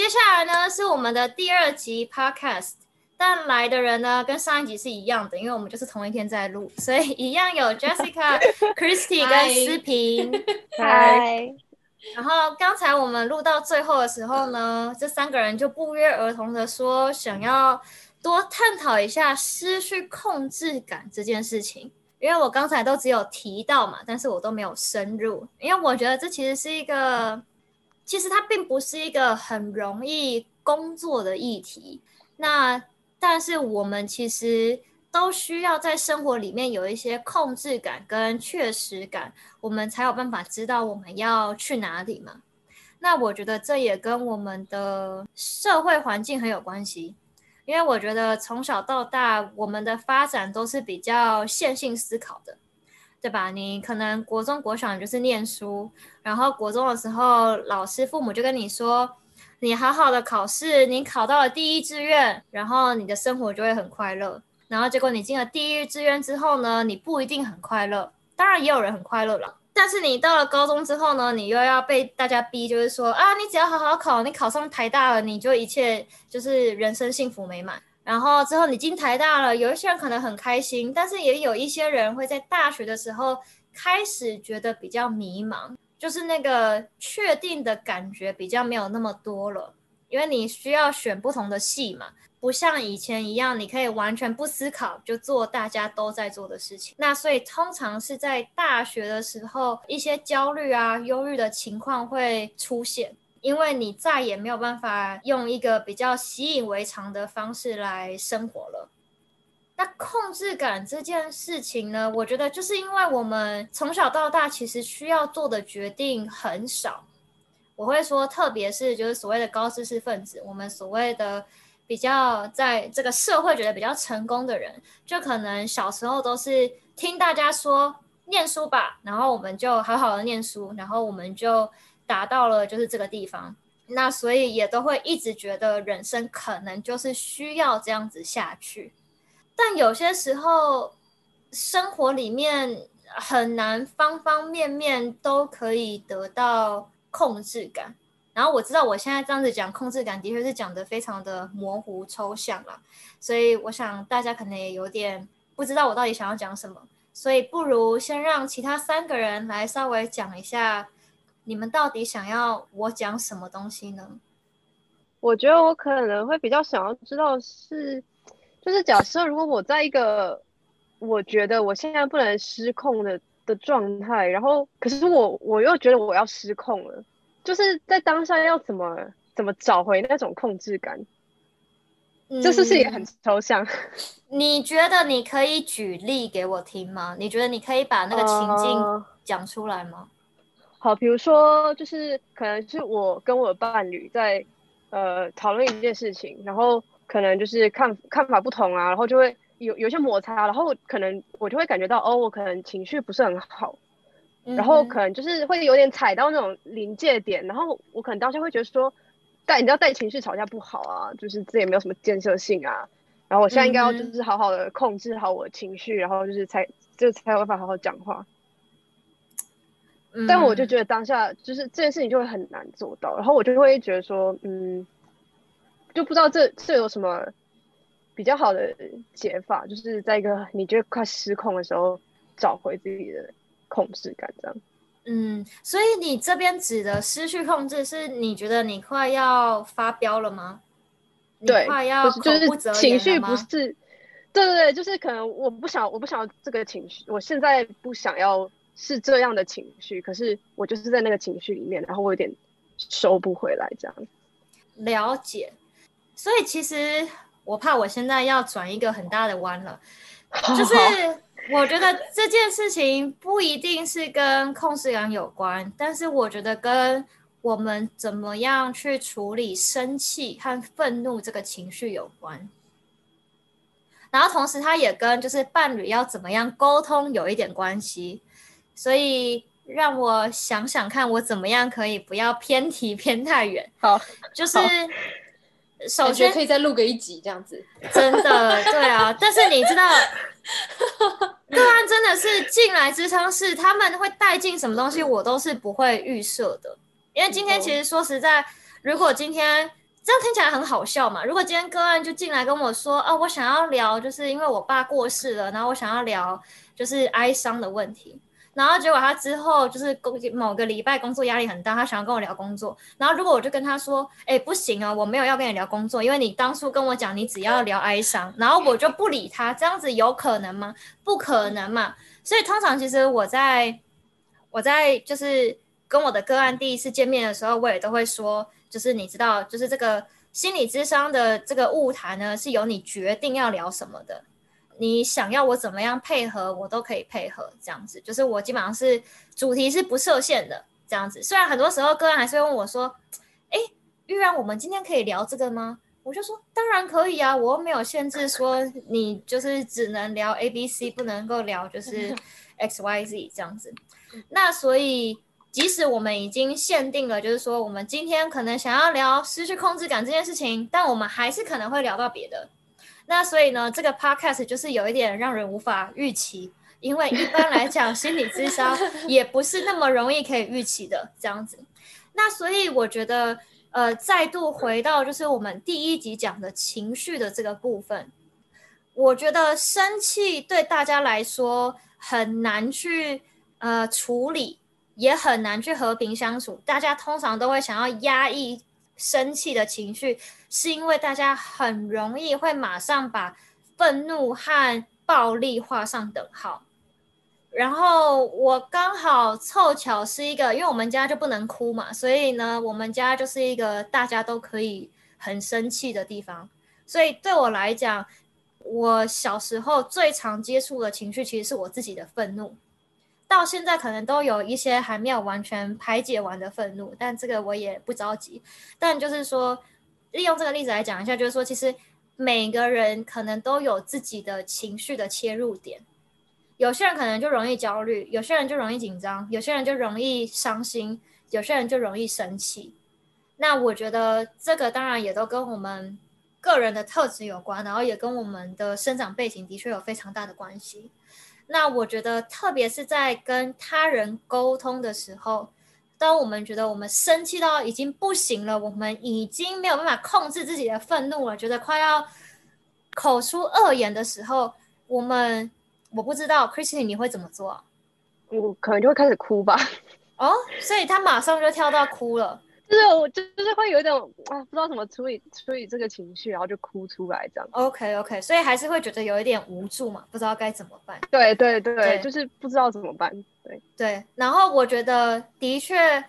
接下来呢是我们的第二集 podcast，但来的人呢跟上一集是一样的，因为我们就是同一天在录，所以一样有 Jessica、Christy 跟思平。嗨，然后刚才我们录到最后的时候呢，这三个人就不约而同的说想要多探讨一下失去控制感这件事情。因为我刚才都只有提到嘛，但是我都没有深入，因为我觉得这其实是一个，其实它并不是一个很容易工作的议题。那但是我们其实都需要在生活里面有一些控制感跟确实感，我们才有办法知道我们要去哪里嘛。那我觉得这也跟我们的社会环境很有关系。因为我觉得从小到大，我们的发展都是比较线性思考的，对吧？你可能国中、国小就是念书，然后国中的时候，老师、父母就跟你说，你好好的考试，你考到了第一志愿，然后你的生活就会很快乐。然后结果你进了第一志愿之后呢，你不一定很快乐，当然也有人很快乐了。但是你到了高中之后呢，你又要被大家逼，就是说啊，你只要好好考，你考上台大了，你就一切就是人生幸福美满。然后之后你进台大了，有一些人可能很开心，但是也有一些人会在大学的时候开始觉得比较迷茫，就是那个确定的感觉比较没有那么多了，因为你需要选不同的系嘛。不像以前一样，你可以完全不思考就做大家都在做的事情。那所以通常是在大学的时候，一些焦虑啊、忧郁的情况会出现，因为你再也没有办法用一个比较习以为常的方式来生活了。那控制感这件事情呢，我觉得就是因为我们从小到大其实需要做的决定很少。我会说，特别是就是所谓的高知识分子，我们所谓的。比较在这个社会觉得比较成功的人，就可能小时候都是听大家说念书吧，然后我们就好好的念书，然后我们就达到了就是这个地方。那所以也都会一直觉得人生可能就是需要这样子下去。但有些时候生活里面很难方方面面都可以得到控制感。然后我知道我现在这样子讲控制感，的确是讲的非常的模糊抽象了，所以我想大家可能也有点不知道我到底想要讲什么，所以不如先让其他三个人来稍微讲一下，你们到底想要我讲什么东西呢？我觉得我可能会比较想要知道是，就是假设如果我在一个我觉得我现在不能失控的的状态，然后可是我我又觉得我要失控了。就是在当下要怎么怎么找回那种控制感，这是不是也很抽象？你觉得你可以举例给我听吗？你觉得你可以把那个情境讲出来吗？好，比如说就是可能是我跟我的伴侣在呃讨论一件事情，然后可能就是看看法不同啊，然后就会有有些摩擦，然后可能我就会感觉到哦，我可能情绪不是很好。然后可能就是会有点踩到那种临界点，然后我可能当下会觉得说，带你知道带情绪吵架不好啊，就是这也没有什么建设性啊。然后我现在应该要就是好好的控制好我的情绪，然后就是才就才有办法好好讲话。但我就觉得当下就是这件事情就会很难做到，然后我就会觉得说，嗯，就不知道这这有什么比较好的解法，就是在一个你觉得快失控的时候找回自己的。控制感这样，嗯，所以你这边指的失去控制，是你觉得你快要发飙了吗？对，快要就是情绪不是，对对对，就是可能我不想，我不想要这个情绪，我现在不想要是这样的情绪，可是我就是在那个情绪里面，然后我有点收不回来这样。了解，所以其实我怕我现在要转一个很大的弯了，就是。我觉得这件事情不一定是跟控制感有关，但是我觉得跟我们怎么样去处理生气和愤怒这个情绪有关。然后同时，它也跟就是伴侣要怎么样沟通有一点关系。所以让我想想看，我怎么样可以不要偏题 偏太远。好，就是首先可以再录个一集这样子。真的，对啊。但是你知道。个案真的是进来支撑室，他们会带进什么东西，我都是不会预设的。因为今天其实说实在，如果今天这样听起来很好笑嘛？如果今天个案就进来跟我说，哦，我想要聊，就是因为我爸过世了，然后我想要聊就是哀伤的问题。然后结果他之后就是工某个礼拜工作压力很大，他想要跟我聊工作。然后如果我就跟他说，哎，不行啊，我没有要跟你聊工作，因为你当初跟我讲你只要聊哀伤，然后我就不理他，这样子有可能吗？不可能嘛。所以通常其实我在我在就是跟我的个案第一次见面的时候，我也都会说，就是你知道，就是这个心理智商的这个物谈呢，是由你决定要聊什么的。你想要我怎么样配合，我都可以配合，这样子就是我基本上是主题是不设限的，这样子。虽然很多时候个人还是会问我说：“哎，玉然，我们今天可以聊这个吗？”我就说：“当然可以啊，我又没有限制说你就是只能聊 A、B、C，不能够聊就是 X、Y、Z 这样子。那所以即使我们已经限定了，就是说我们今天可能想要聊失去控制感这件事情，但我们还是可能会聊到别的。”那所以呢，这个 podcast 就是有一点让人无法预期，因为一般来讲，心理智商也不是那么容易可以预期的这样子。那所以我觉得，呃，再度回到就是我们第一集讲的情绪的这个部分，我觉得生气对大家来说很难去呃处理，也很难去和平相处。大家通常都会想要压抑。生气的情绪，是因为大家很容易会马上把愤怒和暴力画上等号。然后我刚好凑巧是一个，因为我们家就不能哭嘛，所以呢，我们家就是一个大家都可以很生气的地方。所以对我来讲，我小时候最常接触的情绪其实是我自己的愤怒。到现在可能都有一些还没有完全排解完的愤怒，但这个我也不着急。但就是说，利用这个例子来讲一下，就是说，其实每个人可能都有自己的情绪的切入点。有些人可能就容易焦虑，有些人就容易紧张，有些人就容易伤心，有些人就容易生气。那我觉得这个当然也都跟我们个人的特质有关，然后也跟我们的生长背景的确有非常大的关系。那我觉得，特别是在跟他人沟通的时候，当我们觉得我们生气到已经不行了，我们已经没有办法控制自己的愤怒了，觉得快要口出恶言的时候，我们我不知道 c h r i s t i n 你会怎么做？我可能就会开始哭吧。哦，所以他马上就跳到哭了。就是我就就是会有一种啊，不知道怎么处理处理这个情绪，然后就哭出来这样。OK OK，所以还是会觉得有一点无助嘛，不知道该怎么办。对对对，就是不知道怎么办。对对，然后我觉得的确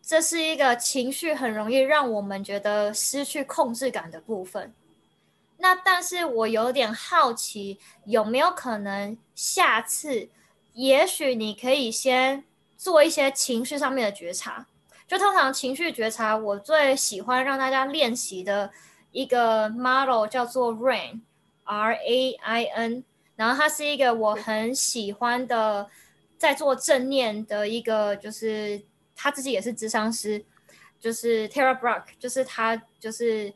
这是一个情绪很容易让我们觉得失去控制感的部分。那但是我有点好奇，有没有可能下次，也许你可以先做一些情绪上面的觉察。就通常情绪觉察，我最喜欢让大家练习的一个 model 叫做 RAIN，R A I N，然后它是一个我很喜欢的，在做正念的一个，就是他自己也是智商师，就是 Tara Bruck，就是他就是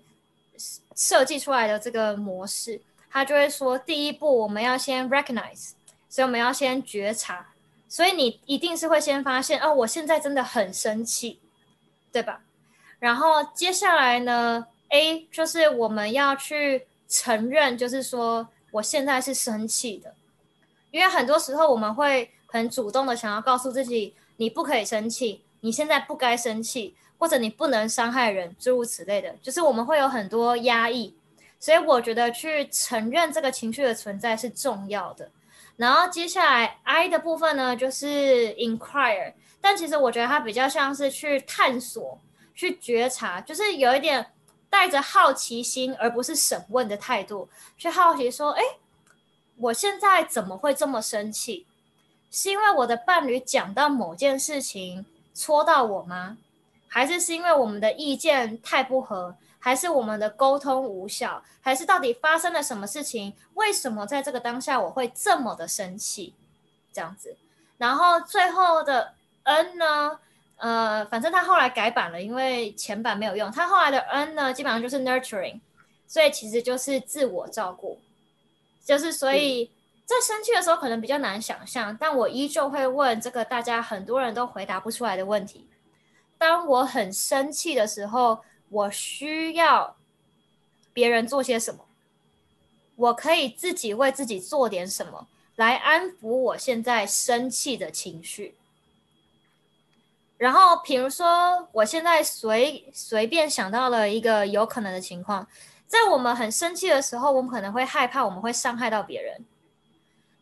设计出来的这个模式，他就会说，第一步我们要先 recognize，所以我们要先觉察。所以你一定是会先发现哦，我现在真的很生气，对吧？然后接下来呢，A 就是我们要去承认，就是说我现在是生气的，因为很多时候我们会很主动的想要告诉自己，你不可以生气，你现在不该生气，或者你不能伤害人，诸如此类的，就是我们会有很多压抑。所以我觉得去承认这个情绪的存在是重要的。然后接下来 I 的部分呢，就是 inquire，但其实我觉得它比较像是去探索、去觉察，就是有一点带着好奇心，而不是审问的态度，去好奇说：哎，我现在怎么会这么生气？是因为我的伴侣讲到某件事情戳到我吗？还是是因为我们的意见太不合？还是我们的沟通无效，还是到底发生了什么事情？为什么在这个当下我会这么的生气？这样子，然后最后的 N 呢？呃，反正他后来改版了，因为前版没有用。他后来的 N 呢，基本上就是 nurturing，所以其实就是自我照顾。就是所以在生气的时候可能比较难想象，但我依旧会问这个大家很多人都回答不出来的问题：当我很生气的时候。我需要别人做些什么，我可以自己为自己做点什么，来安抚我现在生气的情绪。然后，比如说，我现在随随便想到了一个有可能的情况，在我们很生气的时候，我们可能会害怕我们会伤害到别人，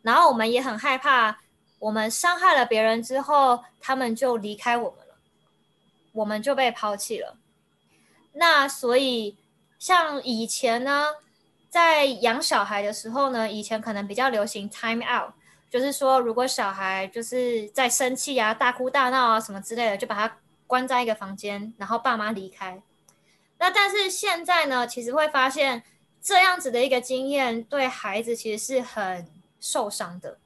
然后我们也很害怕，我们伤害了别人之后，他们就离开我们了，我们就被抛弃了。那所以，像以前呢，在养小孩的时候呢，以前可能比较流行 time out，就是说，如果小孩就是在生气啊、大哭大闹啊什么之类的，就把他关在一个房间，然后爸妈离开。那但是现在呢，其实会发现这样子的一个经验，对孩子其实是很受伤的，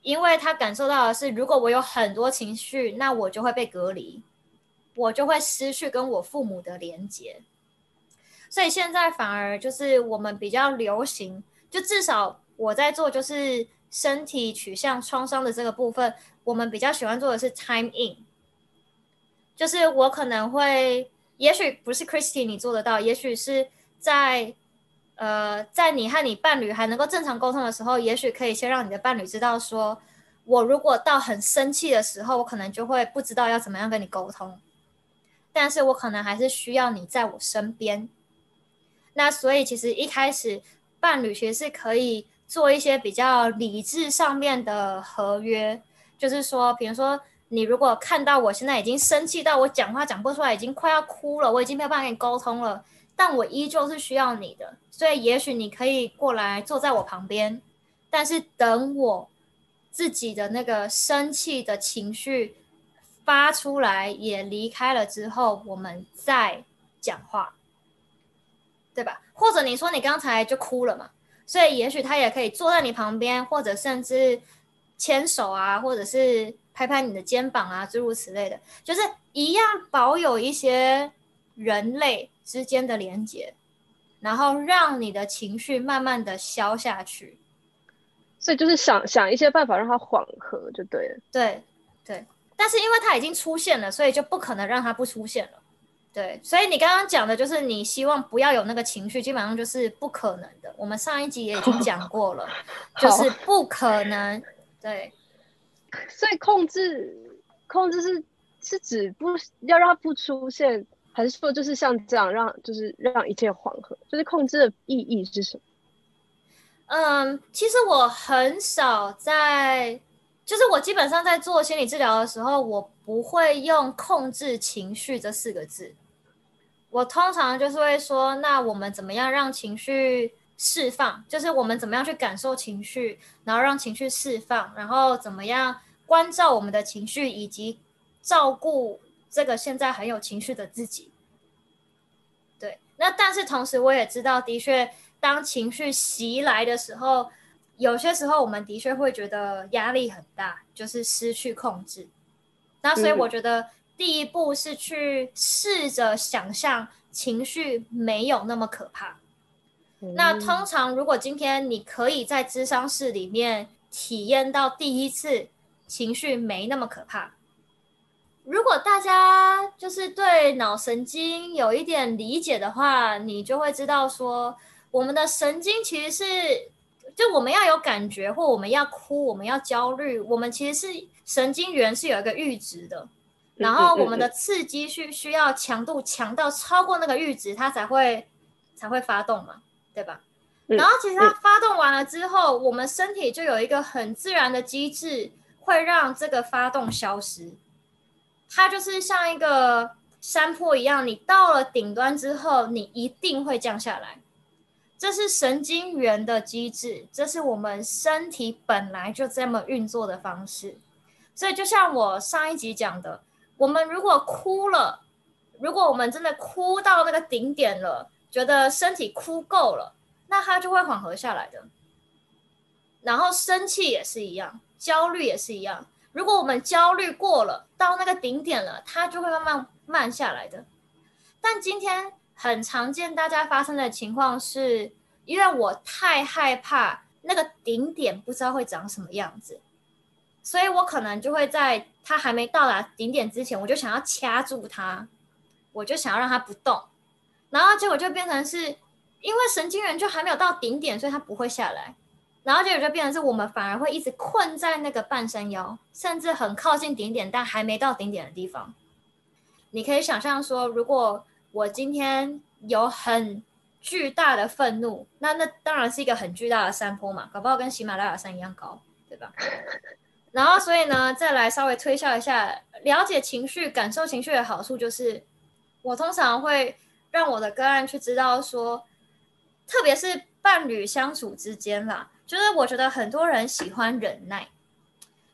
因为他感受到的是，如果我有很多情绪，那我就会被隔离。我就会失去跟我父母的连接，所以现在反而就是我们比较流行，就至少我在做就是身体取向创伤的这个部分，我们比较喜欢做的是 time in，就是我可能会，也许不是 Christy 你做得到，也许是在呃在你和你伴侣还能够正常沟通的时候，也许可以先让你的伴侣知道，说我如果到很生气的时候，我可能就会不知道要怎么样跟你沟通。但是我可能还是需要你在我身边，那所以其实一开始伴侣其实是可以做一些比较理智上面的合约，就是说，比如说你如果看到我现在已经生气到我讲话讲不出来，已经快要哭了，我已经没有办法跟你沟通了，但我依旧是需要你的，所以也许你可以过来坐在我旁边，但是等我自己的那个生气的情绪。发出来也离开了之后，我们再讲话，对吧？或者你说你刚才就哭了嘛，所以也许他也可以坐在你旁边，或者甚至牵手啊，或者是拍拍你的肩膀啊，诸如此类的，就是一样保有一些人类之间的连接，然后让你的情绪慢慢的消下去。所以就是想想一些办法让它缓和，就对了。对对。但是因为它已经出现了，所以就不可能让它不出现了。对，所以你刚刚讲的就是你希望不要有那个情绪，基本上就是不可能的。我们上一集也已经讲过了，就是不可能。对，所以控制控制是是指不要让它不出现，还是说就是像这样让就是让一切缓和？就是控制的意义是什么？嗯，其实我很少在。就是我基本上在做心理治疗的时候，我不会用“控制情绪”这四个字。我通常就是会说，那我们怎么样让情绪释放？就是我们怎么样去感受情绪，然后让情绪释放，然后怎么样关照我们的情绪，以及照顾这个现在很有情绪的自己。对，那但是同时我也知道，的确，当情绪袭来的时候。有些时候，我们的确会觉得压力很大，就是失去控制。那所以我觉得第一步是去试着想象情绪没有那么可怕。那通常如果今天你可以在智商室里面体验到第一次情绪没那么可怕，如果大家就是对脑神经有一点理解的话，你就会知道说我们的神经其实是。就我们要有感觉，或我们要哭，我们要焦虑，我们其实是神经元是有一个阈值的，然后我们的刺激需需要强度强到超过那个阈值，它才会才会发动嘛，对吧？然后其实它发动完了之后，我们身体就有一个很自然的机制，会让这个发动消失。它就是像一个山坡一样，你到了顶端之后，你一定会降下来。这是神经元的机制，这是我们身体本来就这么运作的方式。所以，就像我上一集讲的，我们如果哭了，如果我们真的哭到那个顶点了，觉得身体哭够了，那它就会缓和下来的。然后，生气也是一样，焦虑也是一样。如果我们焦虑过了，到那个顶点了，它就会慢慢慢下来的。但今天。很常见，大家发生的情况是，因为我太害怕那个顶点不知道会长什么样子，所以我可能就会在它还没到达顶点之前，我就想要掐住它，我就想要让它不动，然后结果就变成是因为神经元就还没有到顶点，所以它不会下来，然后结果就变成是我们反而会一直困在那个半山腰，甚至很靠近顶点，但还没到顶点的地方。你可以想象说，如果我今天有很巨大的愤怒，那那当然是一个很巨大的山坡嘛，搞不好跟喜马拉雅山一样高，对吧？然后，所以呢，再来稍微推销一下，了解情绪、感受情绪的好处，就是我通常会让我的个案去知道说，特别是伴侣相处之间啦，就是我觉得很多人喜欢忍耐，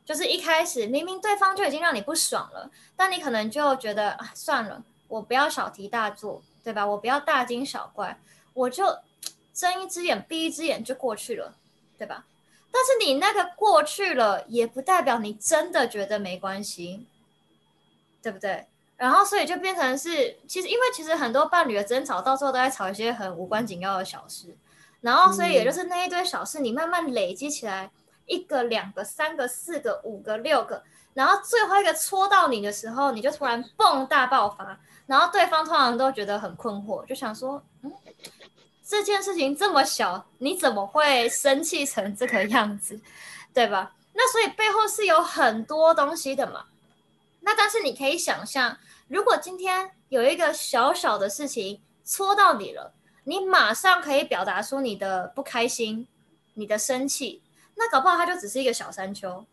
就是一开始明明对方就已经让你不爽了，但你可能就觉得啊，算了，我不要小题大做，对吧？我不要大惊小怪，我就睁一只眼闭一只眼就过去了，对吧？但是你那个过去了，也不代表你真的觉得没关系，对不对？然后所以就变成是，其实因为其实很多伴侣的争吵，到最后都在吵一些很无关紧要的小事，然后所以也就是那一堆小事，你慢慢累积起来，一个、两个、三个、四个、五个、六个，然后最后一个戳到你的时候，你就突然蹦大爆发，然后对方通常都觉得很困惑，就想说，嗯。这件事情这么小，你怎么会生气成这个样子，对吧？那所以背后是有很多东西的嘛。那但是你可以想象，如果今天有一个小小的事情戳到你了，你马上可以表达出你的不开心、你的生气，那搞不好它就只是一个小山丘。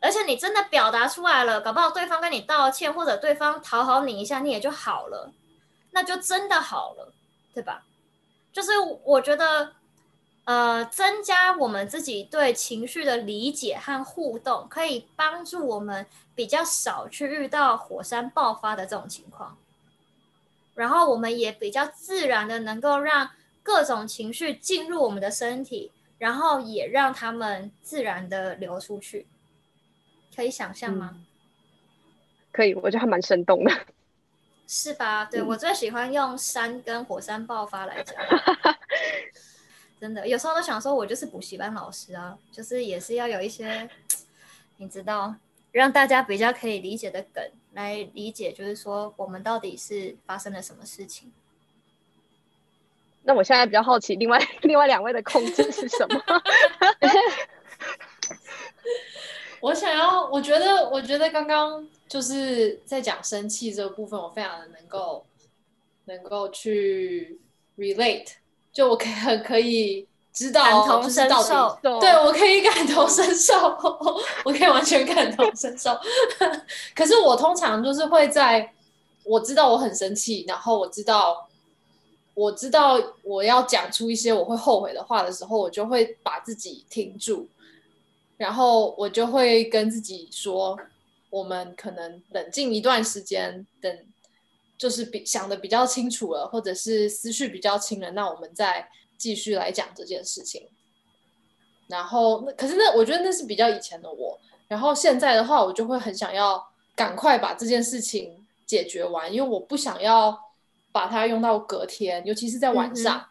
而且你真的表达出来了，搞不好对方跟你道歉，或者对方讨好你一下，你也就好了，那就真的好了，对吧？就是我觉得，呃，增加我们自己对情绪的理解和互动，可以帮助我们比较少去遇到火山爆发的这种情况。然后我们也比较自然的能够让各种情绪进入我们的身体，然后也让他们自然的流出去。可以想象吗？可以，我觉得还蛮生动的。是吧？对我最喜欢用山跟火山爆发来讲，真的有时候都想说，我就是补习班老师啊，就是也是要有一些，你知道，让大家比较可以理解的梗来理解，就是说我们到底是发生了什么事情。那我现在比较好奇，另外 另外两位的控制是什么？我想要，我觉得，我觉得刚刚就是在讲生气这个部分，我非常的能够能够去 relate，就我可以很可以知道，感同身受，对我可以感同身受，我可以完全感同身受。可是我通常就是会在我知道我很生气，然后我知道我知道我要讲出一些我会后悔的话的时候，我就会把自己停住。然后我就会跟自己说，我们可能冷静一段时间，等就是比想的比较清楚了，或者是思绪比较清了，那我们再继续来讲这件事情。然后，可是那我觉得那是比较以前的我。然后现在的话，我就会很想要赶快把这件事情解决完，因为我不想要把它用到隔天，尤其是在晚上。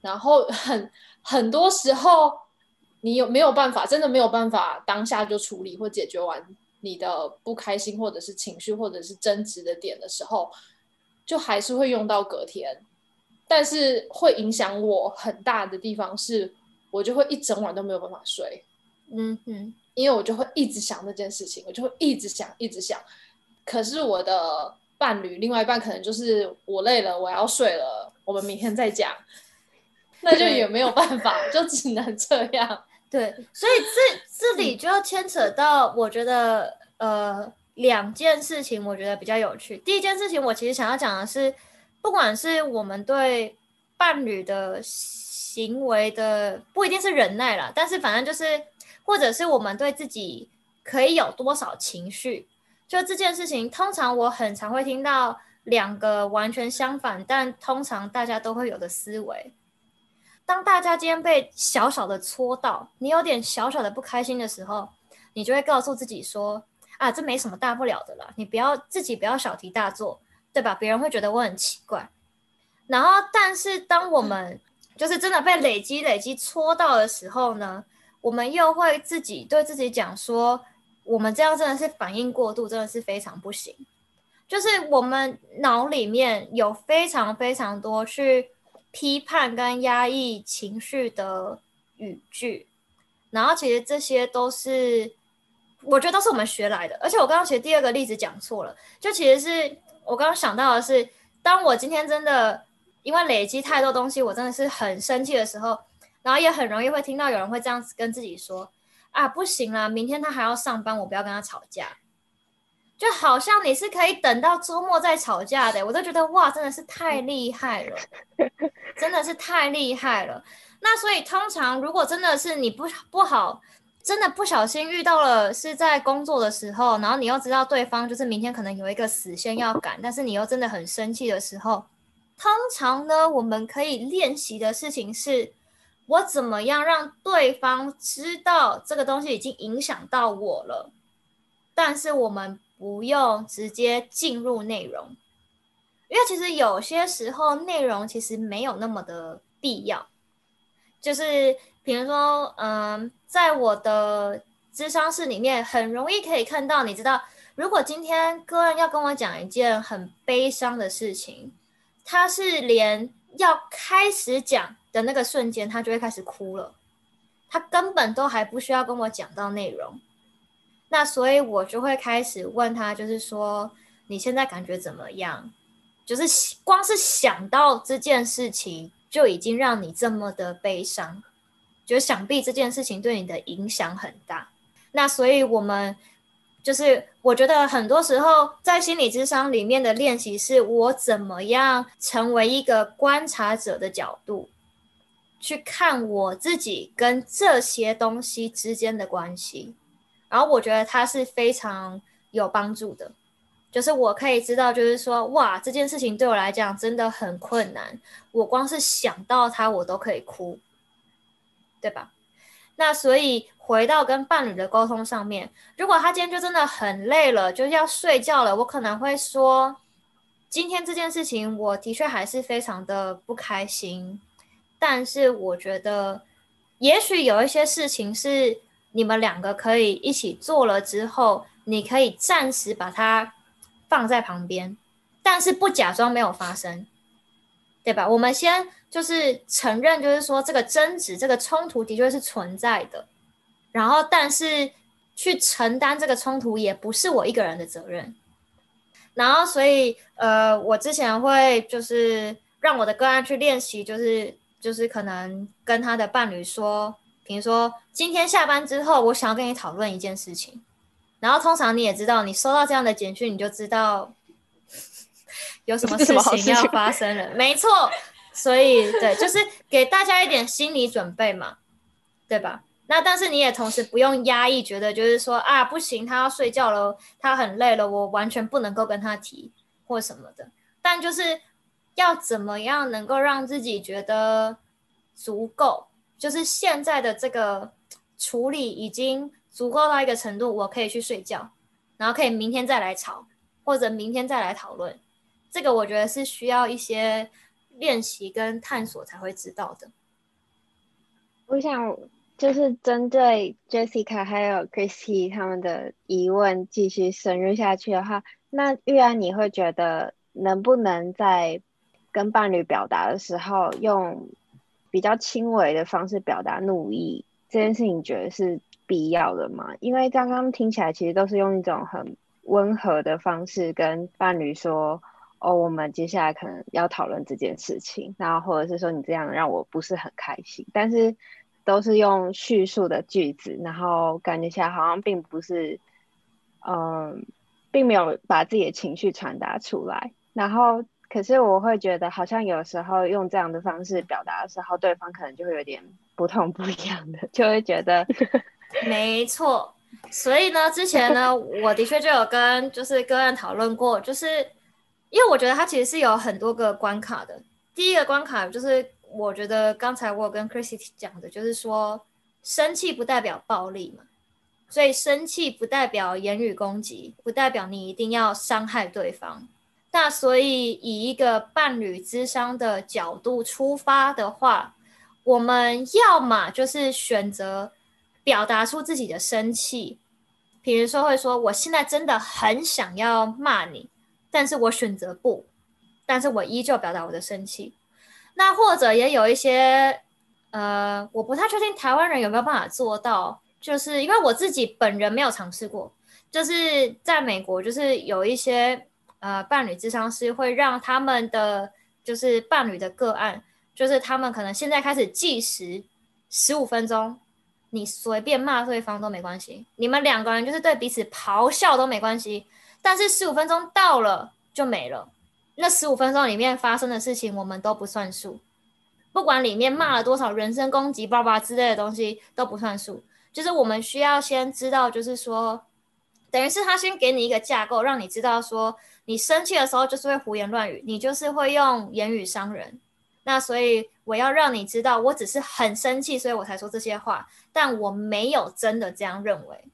然后很很多时候。你有没有办法？真的没有办法当下就处理或解决完你的不开心，或者是情绪，或者是争执的点的时候，就还是会用到隔天。但是会影响我很大的地方是，我就会一整晚都没有办法睡。嗯哼，因为我就会一直想那件事情，我就会一直想，一直想。可是我的伴侣，另外一半可能就是我累了，我要睡了，我们明天再讲。那就也没有办法，就只能这样。对，所以这这里就要牵扯到，我觉得呃两件事情，我觉得比较有趣。第一件事情，我其实想要讲的是，不管是我们对伴侣的行为的，不一定是忍耐了，但是反正就是，或者是我们对自己可以有多少情绪，就这件事情，通常我很常会听到两个完全相反，但通常大家都会有的思维。当大家今天被小小的戳到，你有点小小的不开心的时候，你就会告诉自己说：“啊，这没什么大不了的了，你不要自己不要小题大做，对吧？别人会觉得我很奇怪。”然后，但是当我们就是真的被累积累积戳到的时候呢，我们又会自己对自己讲说：“我们这样真的是反应过度，真的是非常不行。”就是我们脑里面有非常非常多去批判跟压抑情绪的语句，然后其实这些都是我觉得都是我们学来的。而且我刚刚其实第二个例子讲错了，就其实是我刚刚想到的是，当我今天真的因为累积太多东西，我真的是很生气的时候。然后也很容易会听到有人会这样子跟自己说：“啊，不行了，明天他还要上班，我不要跟他吵架。”就好像你是可以等到周末再吵架的，我都觉得哇，真的是太厉害了，真的是太厉害了。那所以通常如果真的是你不不好，真的不小心遇到了是在工作的时候，然后你又知道对方就是明天可能有一个死线要赶，但是你又真的很生气的时候，通常呢，我们可以练习的事情是。我怎么样让对方知道这个东西已经影响到我了？但是我们不用直接进入内容，因为其实有些时候内容其实没有那么的必要。就是比如说，嗯，在我的智商室里面，很容易可以看到，你知道，如果今天个人要跟我讲一件很悲伤的事情，他是连要开始讲。的那个瞬间，他就会开始哭了。他根本都还不需要跟我讲到内容，那所以我就会开始问他，就是说你现在感觉怎么样？就是光是想到这件事情，就已经让你这么的悲伤，就想必这件事情对你的影响很大。那所以我们就是我觉得很多时候在心理智商里面的练习，是我怎么样成为一个观察者的角度。去看我自己跟这些东西之间的关系，然后我觉得它是非常有帮助的，就是我可以知道，就是说，哇，这件事情对我来讲真的很困难，我光是想到它，我都可以哭，对吧？那所以回到跟伴侣的沟通上面，如果他今天就真的很累了，就要睡觉了，我可能会说，今天这件事情，我的确还是非常的不开心。但是我觉得，也许有一些事情是你们两个可以一起做了之后，你可以暂时把它放在旁边，但是不假装没有发生，对吧？我们先就是承认，就是说这个争执、这个冲突的确是存在的，然后但是去承担这个冲突也不是我一个人的责任。然后所以呃，我之前会就是让我的个案去练习，就是。就是可能跟他的伴侣说，比如说今天下班之后，我想要跟你讨论一件事情。然后通常你也知道，你收到这样的简讯，你就知道 有什么事情要发生了。没错，所以对，就是给大家一点心理准备嘛，对吧？那但是你也同时不用压抑，觉得就是说啊，不行，他要睡觉了，他很累了，我完全不能够跟他提或什么的。但就是。要怎么样能够让自己觉得足够？就是现在的这个处理已经足够到一个程度，我可以去睡觉，然后可以明天再来吵，或者明天再来讨论。这个我觉得是需要一些练习跟探索才会知道的。我想就是针对 Jessica 还有 Christy 他们的疑问继续深入下去的话，那玉安你会觉得能不能在跟伴侣表达的时候，用比较轻微的方式表达怒意，这件事情觉得是必要的吗？因为刚刚听起来其实都是用一种很温和的方式跟伴侣说：“哦，我们接下来可能要讨论这件事情。”然后或者是说：“你这样让我不是很开心。”但是都是用叙述的句子，然后感觉起来好像并不是，嗯，并没有把自己的情绪传达出来，然后。可是我会觉得，好像有时候用这样的方式表达的时候，对方可能就会有点不痛不痒的，就会觉得 没错。所以呢，之前呢，我的确就有跟就是个案讨论过，就是因为我觉得它其实是有很多个关卡的。第一个关卡就是，我觉得刚才我跟 Chrissy 讲的，就是说生气不代表暴力嘛，所以生气不代表言语攻击，不代表你一定要伤害对方。那所以，以一个伴侣之商的角度出发的话，我们要么就是选择表达出自己的生气，比如说会说：“我现在真的很想要骂你，但是我选择不，但是我依旧表达我的生气。那或者也有一些，呃，我不太确定台湾人有没有办法做到，就是因为我自己本人没有尝试过，就是在美国，就是有一些呃伴侣智商师会让他们的就是伴侣的个案，就是他们可能现在开始计时十五分钟，你随便骂对方都没关系，你们两个人就是对彼此咆哮都没关系，但是十五分钟到了就没了。那十五分钟里面发生的事情，我们都不算数。不管里面骂了多少人身攻击、叭叭之类的东西都不算数。就是我们需要先知道，就是说，等于是他先给你一个架构，让你知道说，你生气的时候就是会胡言乱语，你就是会用言语伤人。那所以我要让你知道，我只是很生气，所以我才说这些话，但我没有真的这样认为。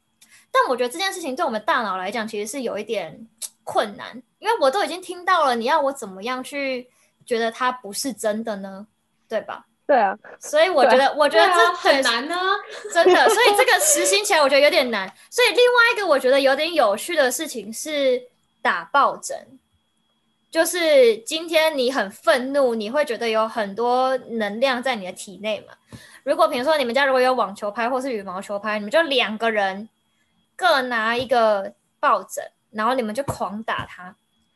但我觉得这件事情对我们大脑来讲，其实是有一点困难。因为我都已经听到了，你要我怎么样去觉得它不是真的呢？对吧？对啊，所以我觉得，我觉得这很难呢，真的。所以这个实行起来，我觉得有点难。所以另外一个我觉得有点有趣的事情是打抱枕，就是今天你很愤怒，你会觉得有很多能量在你的体内嘛？如果比如说你们家如果有网球拍或是羽毛球拍，你们就两个人各拿一个抱枕。然后你们就狂打它，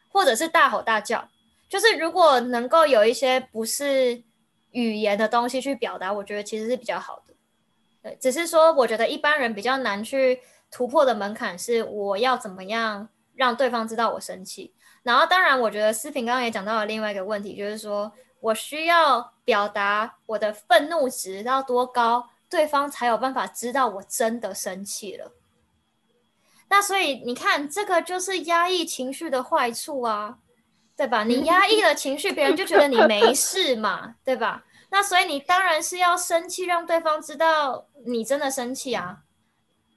或者是大吼大叫。就是如果能够有一些不是语言的东西去表达，我觉得其实是比较好的。对，只是说我觉得一般人比较难去突破的门槛是我要怎么样让对方知道我生气。然后当然，我觉得视频刚刚也讲到了另外一个问题，就是说我需要表达我的愤怒值到多高，对方才有办法知道我真的生气了。那所以你看，这个就是压抑情绪的坏处啊，对吧？你压抑了情绪，别人就觉得你没事嘛，对吧？那所以你当然是要生气，让对方知道你真的生气啊。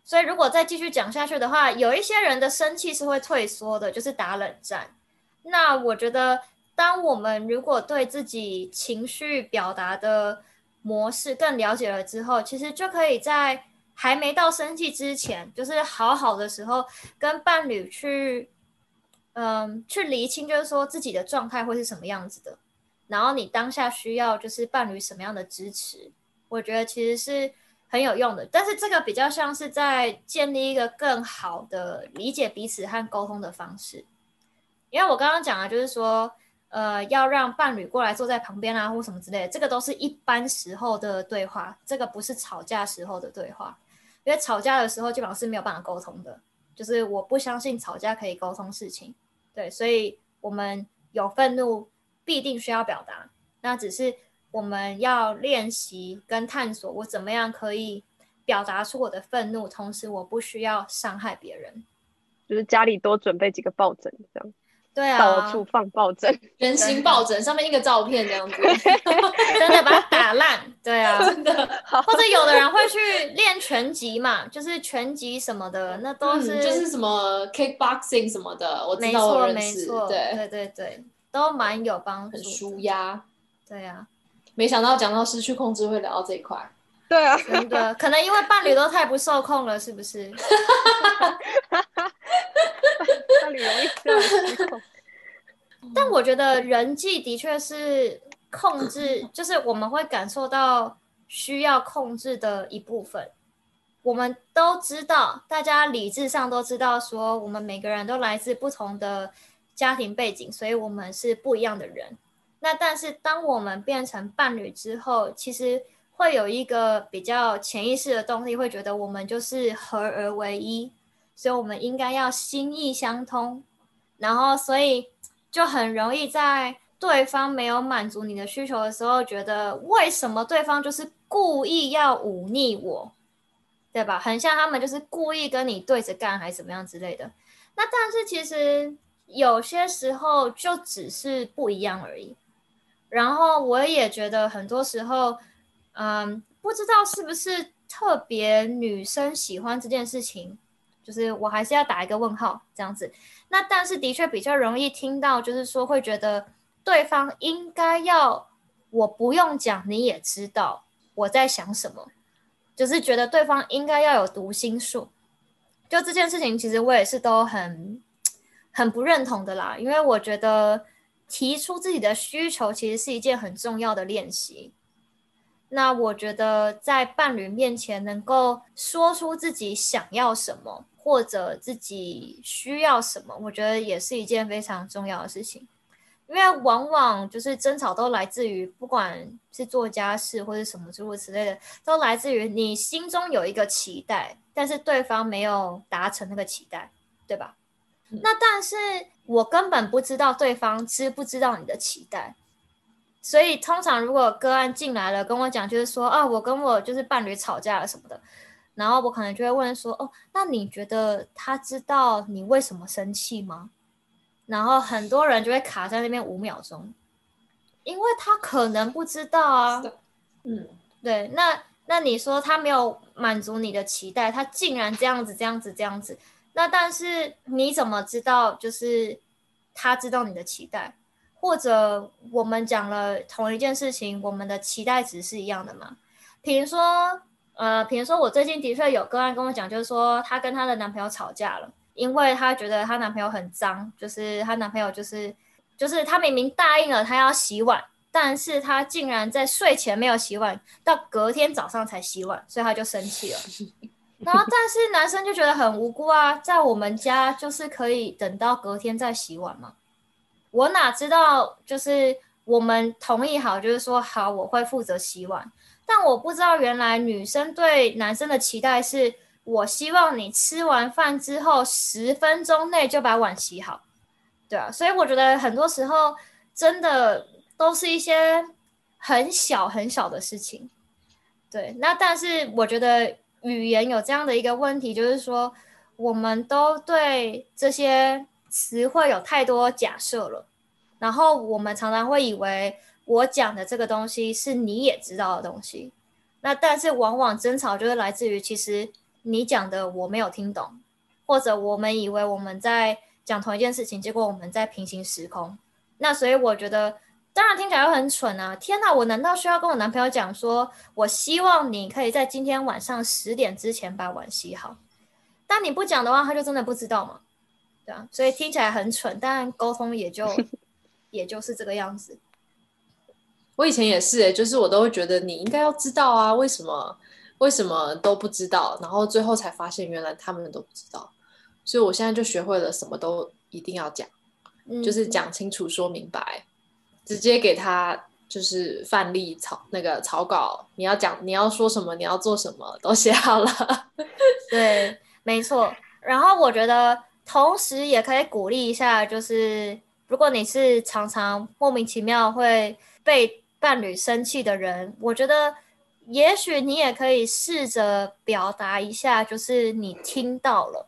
所以如果再继续讲下去的话，有一些人的生气是会退缩的，就是打冷战。那我觉得，当我们如果对自己情绪表达的模式更了解了之后，其实就可以在。还没到生气之前，就是好好的时候，跟伴侣去，嗯，去厘清，就是说自己的状态会是什么样子的，然后你当下需要就是伴侣什么样的支持，我觉得其实是很有用的。但是这个比较像是在建立一个更好的理解彼此和沟通的方式，因为我刚刚讲的就是说。呃，要让伴侣过来坐在旁边啊，或什么之类的，这个都是一般时候的对话，这个不是吵架时候的对话，因为吵架的时候基本上是没有办法沟通的，就是我不相信吵架可以沟通事情，对，所以我们有愤怒必定需要表达，那只是我们要练习跟探索，我怎么样可以表达出我的愤怒，同时我不需要伤害别人，就是家里多准备几个抱枕这样。对啊，到处放抱枕，人形抱枕上面一个照片这样子，真的把它打烂。对啊，真的。或者有的人会去练拳击嘛，就是拳击什么的，那都是就是什么 kickboxing 什么的，我知道，我认识。对对对对，都蛮有帮助，很舒压。对啊，没想到讲到失去控制会聊到这一块。对啊，真的，可能因为伴侣都太不受控了，是不是？伴侣容易。但我觉得人际的确是控制，就是我们会感受到需要控制的一部分。我们都知道，大家理智上都知道，说我们每个人都来自不同的家庭背景，所以我们是不一样的人。那但是当我们变成伴侣之后，其实会有一个比较潜意识的动力，会觉得我们就是合而为一。所以，我们应该要心意相通，然后，所以就很容易在对方没有满足你的需求的时候，觉得为什么对方就是故意要忤逆我，对吧？很像他们就是故意跟你对着干，还是怎么样之类的。那但是其实有些时候就只是不一样而已。然后我也觉得很多时候，嗯，不知道是不是特别女生喜欢这件事情。就是我还是要打一个问号这样子，那但是的确比较容易听到，就是说会觉得对方应该要我不用讲你也知道我在想什么，就是觉得对方应该要有读心术。就这件事情，其实我也是都很 很不认同的啦，因为我觉得提出自己的需求其实是一件很重要的练习。那我觉得在伴侣面前能够说出自己想要什么或者自己需要什么，我觉得也是一件非常重要的事情。因为往往就是争吵都来自于，不管是做家事或者什么诸如此类的，都来自于你心中有一个期待，但是对方没有达成那个期待，对吧？那但是我根本不知道对方知不知道你的期待，所以通常如果个案进来了跟我讲，就是说啊，我跟我就是伴侣吵架了什么的，然后我可能就会问说，哦，那你觉得他知道你为什么生气吗？然后很多人就会卡在那边五秒钟，因为他可能不知道啊。嗯，对，那那你说他没有满足你的期待，他竟然这样子这样子这样子，那但是你怎么知道就是他知道你的期待，或者我们讲了同一件事情，我们的期待值是一样的吗？比如说，呃，比如说我最近的确有个案跟我讲，就是说她跟她的男朋友吵架了。因为她觉得她男朋友很脏，就是她男朋友就是就是她明明答应了她要洗碗，但是她竟然在睡前没有洗碗，到隔天早上才洗碗，所以她就生气了。然后但是男生就觉得很无辜啊，在我们家就是可以等到隔天再洗碗吗？我哪知道就是我们同意好，就是说好我会负责洗碗，但我不知道原来女生对男生的期待是。我希望你吃完饭之后十分钟内就把碗洗好，对啊，所以我觉得很多时候真的都是一些很小很小的事情，对。那但是我觉得语言有这样的一个问题，就是说我们都对这些词汇有太多假设了，然后我们常常会以为我讲的这个东西是你也知道的东西，那但是往往争吵就是来自于其实。你讲的我没有听懂，或者我们以为我们在讲同一件事情，结果我们在平行时空。那所以我觉得，当然听起来会很蠢啊！天哪，我难道需要跟我男朋友讲说，我希望你可以在今天晚上十点之前把碗洗好？但你不讲的话，他就真的不知道嘛？对啊，所以听起来很蠢，但沟通也就 也就是这个样子。我以前也是，哎，就是我都会觉得你应该要知道啊，为什么？为什么都不知道？然后最后才发现，原来他们都不知道。所以我现在就学会了，什么都一定要讲，就是讲清楚、说明白，直接给他就是范例草那个草稿，你要讲你要说什么，你要做什么都写好了。对，没错。然后我觉得，同时也可以鼓励一下，就是如果你是常常莫名其妙会被伴侣生气的人，我觉得。也许你也可以试着表达一下，就是你听到了，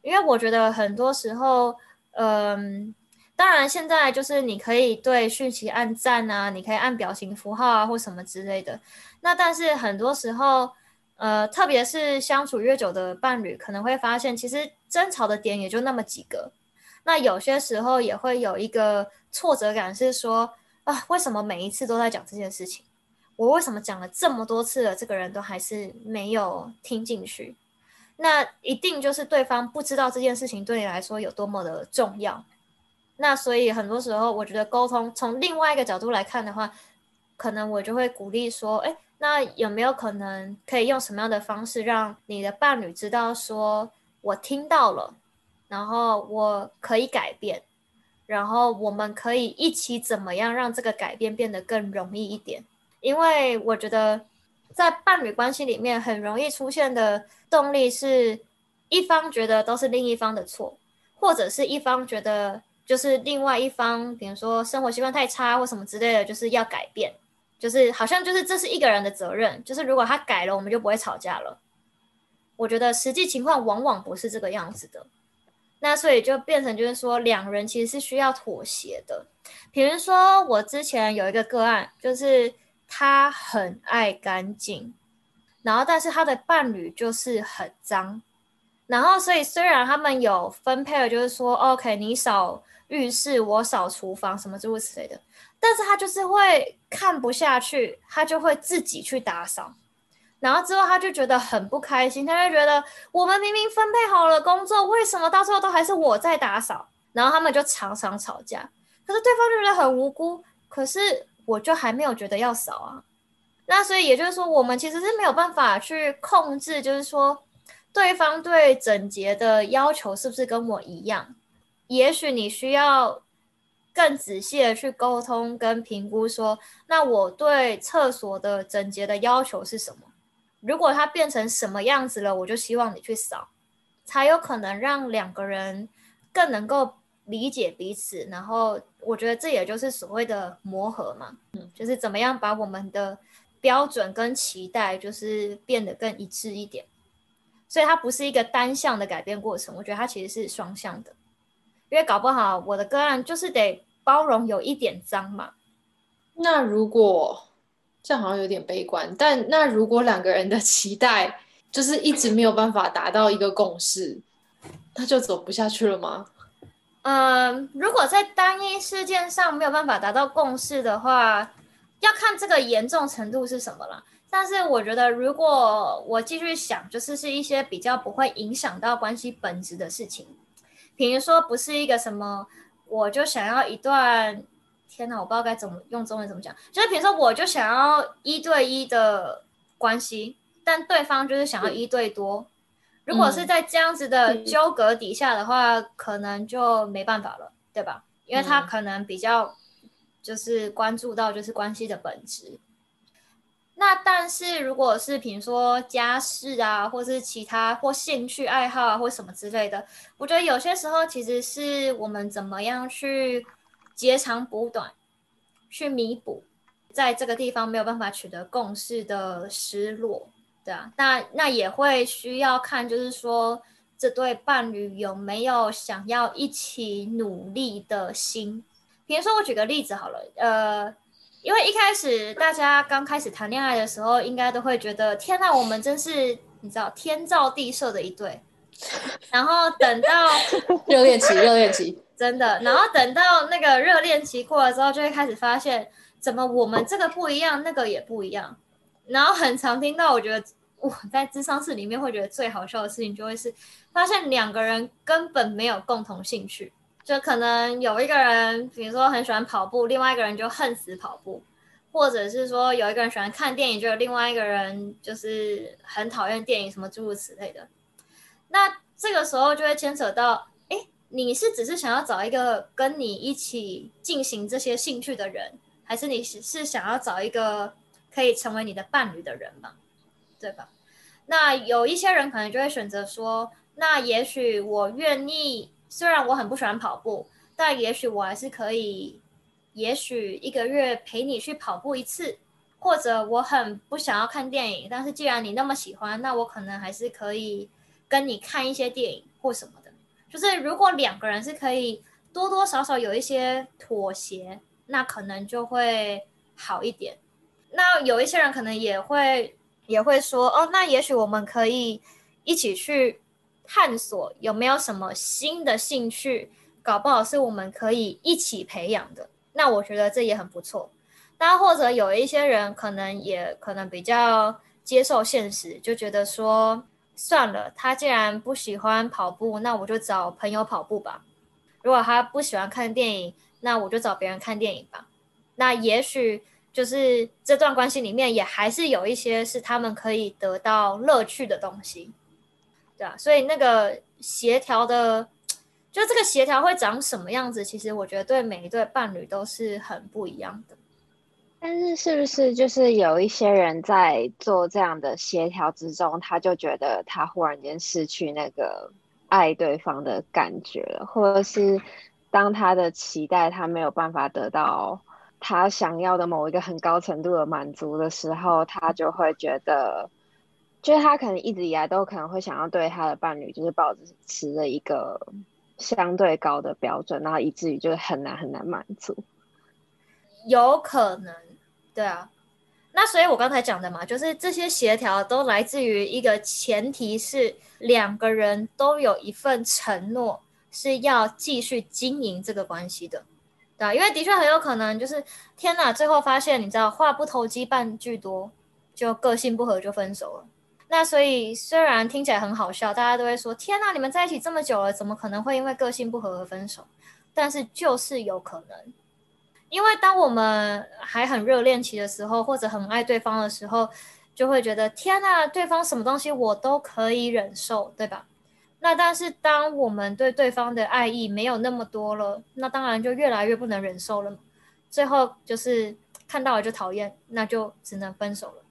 因为我觉得很多时候，嗯，当然现在就是你可以对讯息按赞啊，你可以按表情符号啊或什么之类的。那但是很多时候，呃，特别是相处越久的伴侣，可能会发现其实争吵的点也就那么几个。那有些时候也会有一个挫折感，是说啊，为什么每一次都在讲这件事情？我为什么讲了这么多次了，这个人都还是没有听进去？那一定就是对方不知道这件事情对你来说有多么的重要。那所以很多时候，我觉得沟通从另外一个角度来看的话，可能我就会鼓励说：，哎，那有没有可能可以用什么样的方式让你的伴侣知道说，我听到了，然后我可以改变，然后我们可以一起怎么样让这个改变变得更容易一点？因为我觉得，在伴侣关系里面，很容易出现的动力是，一方觉得都是另一方的错，或者是一方觉得就是另外一方，比如说生活习惯太差或什么之类的，就是要改变，就是好像就是这是一个人的责任，就是如果他改了，我们就不会吵架了。我觉得实际情况往往不是这个样子的，那所以就变成就是说，两人其实是需要妥协的。比如说我之前有一个个案，就是。他很爱干净，然后但是他的伴侣就是很脏，然后所以虽然他们有分配了，就是说 OK，你扫浴室，我扫厨房，什么诸如此类的，但是他就是会看不下去，他就会自己去打扫，然后之后他就觉得很不开心，他就觉得我们明明分配好了工作，为什么到最后都还是我在打扫？然后他们就常常吵架，可是对方就觉得很无辜，可是我就还没有觉得要扫啊。那所以也就是说，我们其实是没有办法去控制，就是说对方对整洁的要求是不是跟我一样？也许你需要更仔细的去沟通跟评估，说那我对厕所的整洁的要求是什么？如果它变成什么样子了，我就希望你去扫，才有可能让两个人更能够理解彼此。然后我觉得这也就是所谓的磨合嘛，嗯，就是怎么样把我们的。标准跟期待就是变得更一致一点，所以它不是一个单向的改变过程。我觉得它其实是双向的，因为搞不好我的个案就是得包容有一点脏嘛。那如果这样好像有点悲观，但那如果两个人的期待就是一直没有办法达到一个共识，那就走不下去了吗？嗯，如果在单一事件上没有办法达到共识的话。要看这个严重程度是什么了，但是我觉得，如果我继续想，就是是一些比较不会影响到关系本质的事情，比如说不是一个什么，我就想要一段，天哪，我不知道该怎么用中文怎么讲，就是比如说我就想要一对一的关系，但对方就是想要一对多，如果是在这样子的纠葛底下的话，可能就没办法了，对吧？因为他可能比较。就是关注到就是关系的本质，那但是如果是比如说家事啊，或是其他或兴趣爱好啊，或什么之类的，我觉得有些时候其实是我们怎么样去截长补短，去弥补在这个地方没有办法取得共识的失落，对啊，那那也会需要看，就是说这对伴侣有没有想要一起努力的心。比如说，我举个例子好了，呃，因为一开始大家刚开始谈恋爱的时候，应该都会觉得，天呐，我们真是你知道天造地设的一对。然后等到 热恋期，热恋期真的，然后等到那个热恋期过了之后，就会开始发现，怎么我们这个不一样，那个也不一样。然后很常听到，我觉得我在智商室里面会觉得最好笑的事情，就会是发现两个人根本没有共同兴趣。就可能有一个人，比如说很喜欢跑步，另外一个人就恨死跑步，或者是说有一个人喜欢看电影，就有另外一个人就是很讨厌电影，什么诸如此类的。那这个时候就会牵扯到，哎，你是只是想要找一个跟你一起进行这些兴趣的人，还是你是是想要找一个可以成为你的伴侣的人嘛？对吧？那有一些人可能就会选择说，那也许我愿意。虽然我很不喜欢跑步，但也许我还是可以，也许一个月陪你去跑步一次，或者我很不想要看电影，但是既然你那么喜欢，那我可能还是可以跟你看一些电影或什么的。就是如果两个人是可以多多少少有一些妥协，那可能就会好一点。那有一些人可能也会也会说，哦，那也许我们可以一起去。探索有没有什么新的兴趣，搞不好是我们可以一起培养的。那我觉得这也很不错。那或者有一些人可能也可能比较接受现实，就觉得说算了，他既然不喜欢跑步，那我就找朋友跑步吧。如果他不喜欢看电影，那我就找别人看电影吧。那也许就是这段关系里面也还是有一些是他们可以得到乐趣的东西。所以那个协调的，就这个协调会长什么样子？其实我觉得对每一对伴侣都是很不一样的。但是是不是就是有一些人在做这样的协调之中，他就觉得他忽然间失去那个爱对方的感觉了，或者是当他的期待他没有办法得到他想要的某一个很高程度的满足的时候，他就会觉得。就是他可能一直以来都可能会想要对他的伴侣，就是保持着一个相对高的标准，然后以至于就是很难很难满足。有可能，对啊。那所以我刚才讲的嘛，就是这些协调都来自于一个前提是两个人都有一份承诺是要继续经营这个关系的，对啊，因为的确很有可能就是天哪，最后发现你知道话不投机半句多，就个性不合就分手了。那所以虽然听起来很好笑，大家都会说：“天哪，你们在一起这么久了，怎么可能会因为个性不合而分手？”但是就是有可能，因为当我们还很热恋期的时候，或者很爱对方的时候，就会觉得：“天哪，对方什么东西我都可以忍受，对吧？”那但是当我们对对方的爱意没有那么多了，那当然就越来越不能忍受了，最后就是看到了就讨厌，那就只能分手了。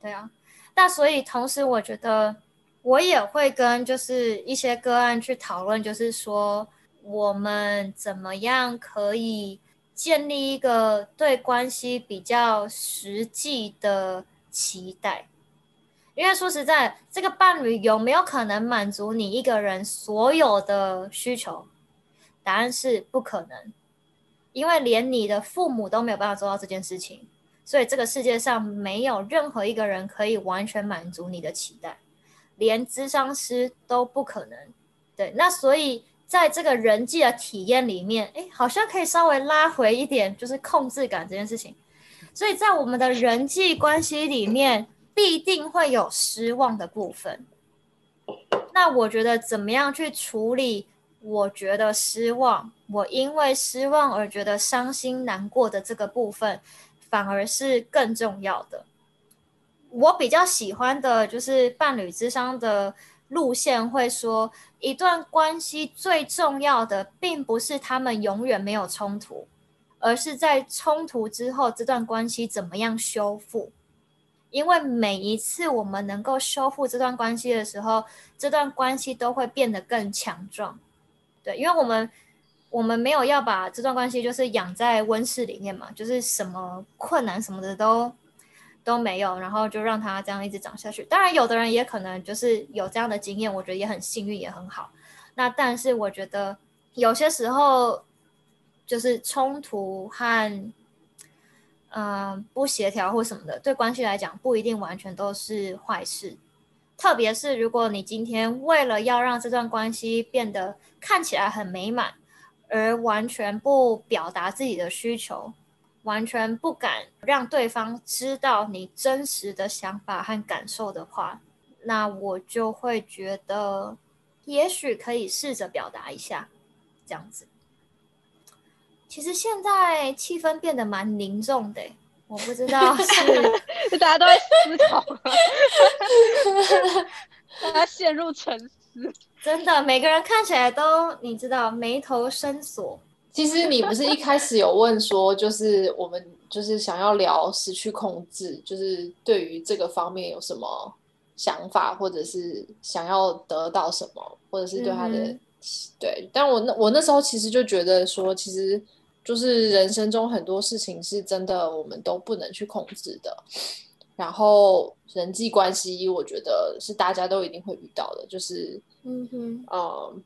对啊。那所以，同时我觉得我也会跟就是一些个案去讨论，就是说我们怎么样可以建立一个对关系比较实际的期待。因为说实在，这个伴侣有没有可能满足你一个人所有的需求？答案是不可能，因为连你的父母都没有办法做到这件事情。所以这个世界上没有任何一个人可以完全满足你的期待，连智商师都不可能。对，那所以在这个人际的体验里面，哎，好像可以稍微拉回一点，就是控制感这件事情。所以在我们的人际关系里面，必定会有失望的部分。那我觉得怎么样去处理？我觉得失望，我因为失望而觉得伤心难过的这个部分。反而是更重要的。我比较喜欢的就是伴侣之商的路线，会说一段关系最重要的，并不是他们永远没有冲突，而是在冲突之后，这段关系怎么样修复。因为每一次我们能够修复这段关系的时候，这段关系都会变得更强壮。对，因为我们。我们没有要把这段关系就是养在温室里面嘛，就是什么困难什么的都都没有，然后就让它这样一直长下去。当然，有的人也可能就是有这样的经验，我觉得也很幸运，也很好。那但是我觉得有些时候就是冲突和嗯不协调或什么的，对关系来讲不一定完全都是坏事。特别是如果你今天为了要让这段关系变得看起来很美满。而完全不表达自己的需求，完全不敢让对方知道你真实的想法和感受的话，那我就会觉得，也许可以试着表达一下，这样子。其实现在气氛变得蛮凝重的，我不知道是 大家都在思考，大家陷入沉思。真的，每个人看起来都你知道眉头深锁。其实你不是一开始有问说，就是我们就是想要聊失去控制，就是对于这个方面有什么想法，或者是想要得到什么，或者是对他的对。但我那我那时候其实就觉得说，其实就是人生中很多事情是真的我们都不能去控制的。然后人际关系，我觉得是大家都一定会遇到的，就是。嗯哼，嗯，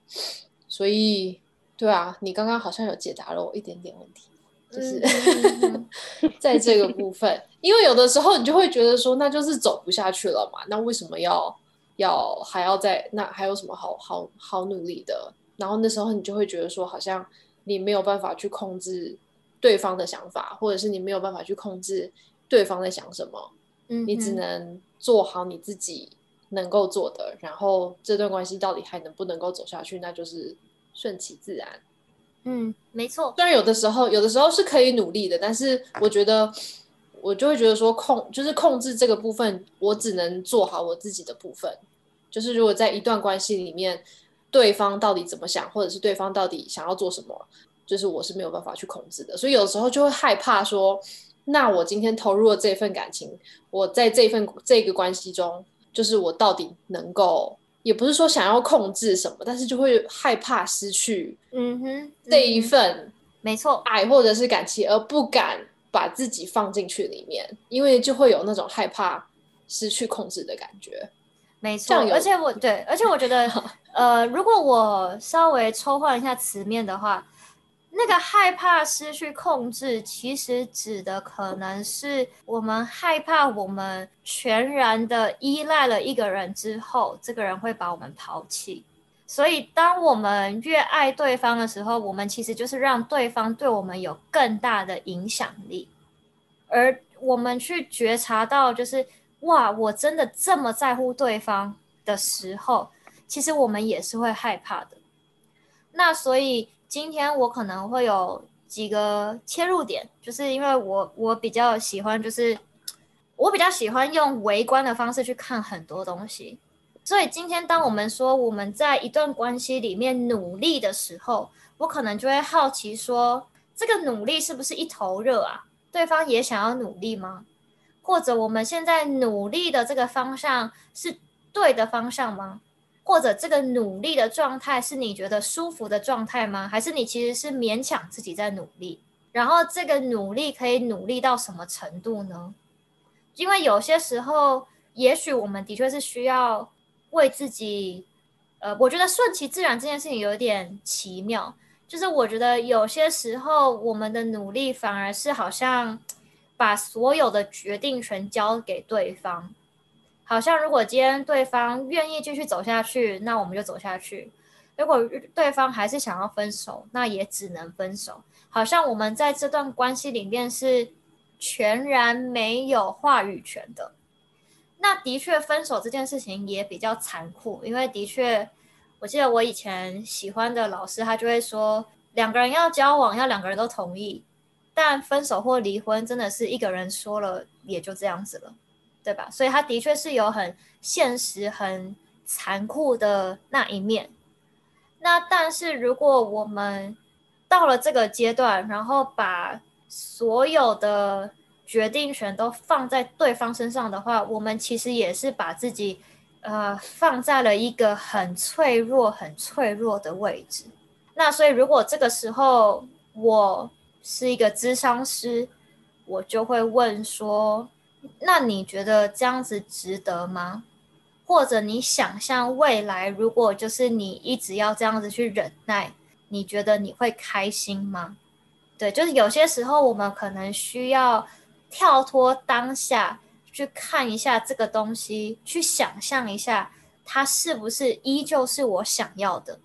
所以对啊，你刚刚好像有解答了我一点点问题，就是 在这个部分，因为有的时候你就会觉得说，那就是走不下去了嘛，那为什么要要还要在那还有什么好好好努力的？然后那时候你就会觉得说，好像你没有办法去控制对方的想法，或者是你没有办法去控制对方在想什么，嗯，你只能做好你自己。能够做的，然后这段关系到底还能不能够走下去，那就是顺其自然。嗯，没错。虽然有的时候，有的时候是可以努力的，但是我觉得，我就会觉得说控，就是控制这个部分，我只能做好我自己的部分。就是如果在一段关系里面，对方到底怎么想，或者是对方到底想要做什么，就是我是没有办法去控制的。所以有时候就会害怕说，那我今天投入了这份感情，我在这份这个关系中。就是我到底能够，也不是说想要控制什么，但是就会害怕失去，嗯哼，这一份没错爱或者是感情，而不敢把自己放进去里面，因为就会有那种害怕失去控制的感觉。没错，而且我对，而且我觉得，呃，如果我稍微抽换一下词面的话。那个害怕失去控制，其实指的可能是我们害怕我们全然的依赖了一个人之后，这个人会把我们抛弃。所以，当我们越爱对方的时候，我们其实就是让对方对我们有更大的影响力。而我们去觉察到，就是哇，我真的这么在乎对方的时候，其实我们也是会害怕的。那所以今天我可能会有几个切入点，就是因为我我比较喜欢，就是我比较喜欢用围观的方式去看很多东西。所以今天当我们说我们在一段关系里面努力的时候，我可能就会好奇说，这个努力是不是一头热啊？对方也想要努力吗？或者我们现在努力的这个方向是对的方向吗？或者这个努力的状态是你觉得舒服的状态吗？还是你其实是勉强自己在努力？然后这个努力可以努力到什么程度呢？因为有些时候，也许我们的确是需要为自己，呃，我觉得顺其自然这件事情有点奇妙。就是我觉得有些时候，我们的努力反而是好像把所有的决定权交给对方。好像如果今天对方愿意继续走下去，那我们就走下去；如果对方还是想要分手，那也只能分手。好像我们在这段关系里面是全然没有话语权的。那的确，分手这件事情也比较残酷，因为的确。我记得我以前喜欢的老师，他就会说，两个人要交往，要两个人都同意，但分手或离婚，真的是一个人说了也就这样子了，对吧？所以他的确是有很现实、很残酷的那一面。那但是如果我们到了这个阶段，然后把所有的决定权都放在对方身上的话，我们其实也是把自己。呃，放在了一个很脆弱、很脆弱的位置。那所以，如果这个时候我是一个咨商师，我就会问说：那你觉得这样子值得吗？或者你想象未来，如果就是你一直要这样子去忍耐，你觉得你会开心吗？对，就是有些时候我们可能需要跳脱当下。去看一下这个东西，去想象一下，它是不是依旧是我想要的？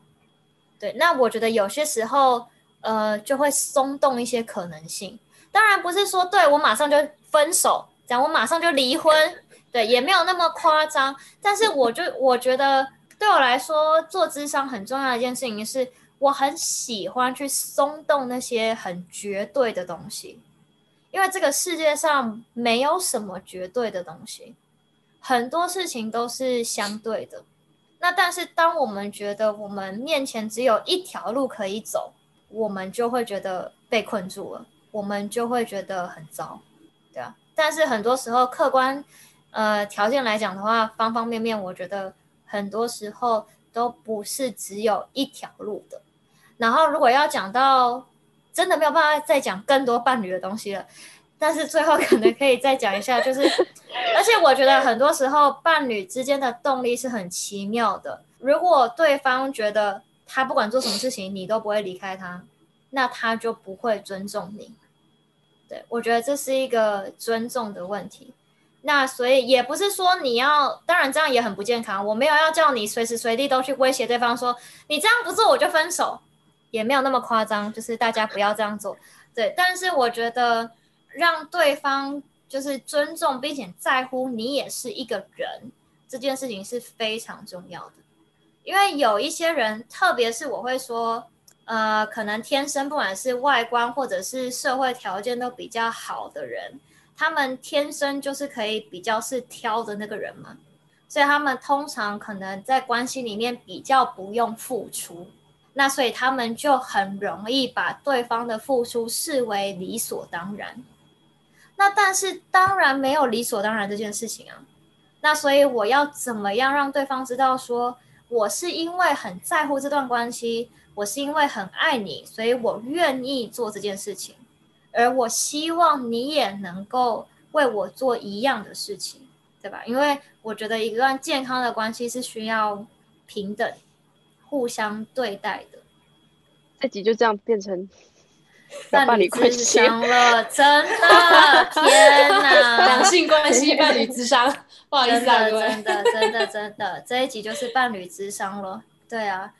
对，那我觉得有些时候，呃，就会松动一些可能性。当然不是说对我马上就分手，讲我马上就离婚，对，也没有那么夸张。但是我就我觉得，对我来说，做智商很重要的一件事情是，我很喜欢去松动那些很绝对的东西。因为这个世界上没有什么绝对的东西，很多事情都是相对的。那但是当我们觉得我们面前只有一条路可以走，我们就会觉得被困住了，我们就会觉得很糟，对啊。但是很多时候客观呃条件来讲的话，方方面面，我觉得很多时候都不是只有一条路的。然后如果要讲到。真的没有办法再讲更多伴侣的东西了，但是最后可能可以再讲一下，就是，而且我觉得很多时候伴侣之间的动力是很奇妙的。如果对方觉得他不管做什么事情你都不会离开他，那他就不会尊重你。对我觉得这是一个尊重的问题。那所以也不是说你要，当然这样也很不健康。我没有要叫你随时随地都去威胁对方说你这样不做我就分手。也没有那么夸张，就是大家不要这样做，对。但是我觉得让对方就是尊重并且在乎你也是一个人，这件事情是非常重要的。因为有一些人，特别是我会说，呃，可能天生不管是外观或者是社会条件都比较好的人，他们天生就是可以比较是挑的那个人嘛，所以他们通常可能在关系里面比较不用付出。那所以他们就很容易把对方的付出视为理所当然。那但是当然没有理所当然这件事情啊。那所以我要怎么样让对方知道说，我是因为很在乎这段关系，我是因为很爱你，所以我愿意做这件事情，而我希望你也能够为我做一样的事情，对吧？因为我觉得一段健康的关系是需要平等。互相对待的，这集就这样变成 伴侣智商了，真的 天哪！两性关系伴侣智商，不好意思啊，真的真的真的，这一集就是伴侣智商了。对啊，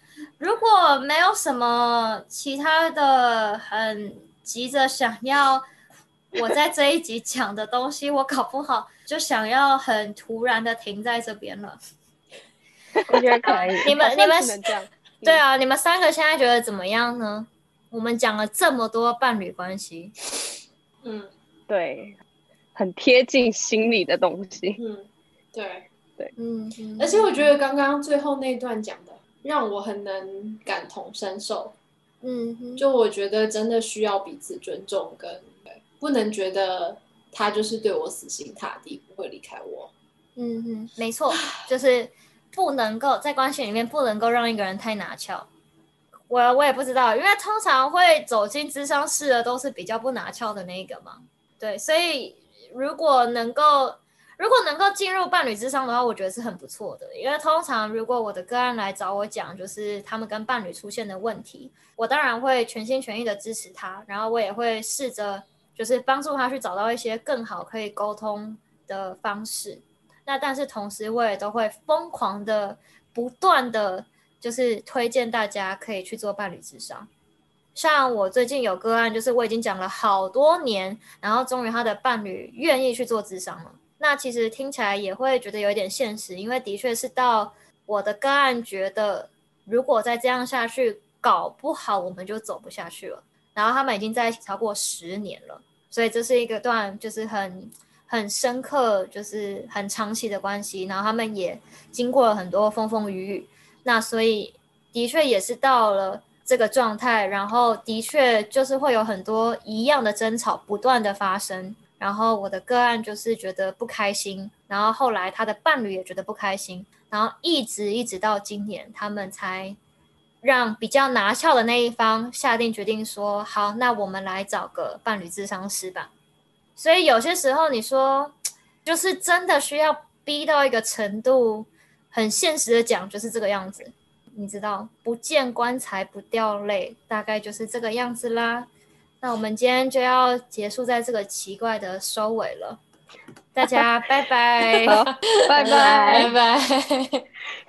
如果没有什么其他的很急着想要我在这一集讲的东西，我搞不好就想要很突然的停在这边了。我觉得可以。你们你们这样，对啊，你们三个现在觉得怎么样呢？我们讲了这么多伴侣关系，嗯对，很贴近心里的东西。嗯，对。对，嗯而且我觉得刚刚最后那段讲的，让我很能感同身受。嗯哼，就我觉得真的需要彼此尊重，跟不能觉得他就是对我死心塌地，不会离开我。嗯哼，没错，就是不能够在关系里面不能够让一个人太拿翘。我我也不知道，因为通常会走进智商室的都是比较不拿翘的那一个嘛。对，所以如果能够如果能够进入伴侣智商的话，我觉得是很不错的。因为通常如果我的个案来找我讲，就是他们跟伴侣出现的问题，我当然会全心全意的支持他，然后我也会试着就是帮助他去找到一些更好可以沟通的方式。那但是同时，我也都会疯狂的、不断的，就是推荐大家可以去做伴侣智商。像我最近有个案，就是我已经讲了好多年，然后终于他的伴侣愿意去做智商了。那其实听起来也会觉得有点现实，因为的确是到我的个案觉得，如果再这样下去，搞不好我们就走不下去了。然后他们已经在一起超过十年了，所以这是一个段就是很很深刻，就是很长期的关系。然后他们也经过了很多风风雨雨，那所以的确也是到了这个状态，然后的确就是会有很多一样的争吵不断的发生。然后我的个案就是觉得不开心，然后后来他的伴侣也觉得不开心，然后一直一直到今年，他们才让比较拿翘的那一方下定决定说：“好，那我们来找个伴侣智商师吧。”所以有些时候你说，就是真的需要逼到一个程度，很现实的讲，就是这个样子。你知道，不见棺材不掉泪，大概就是这个样子啦。那我们今天就要结束在这个奇怪的收尾了，大家拜拜。好，拜拜拜。拜。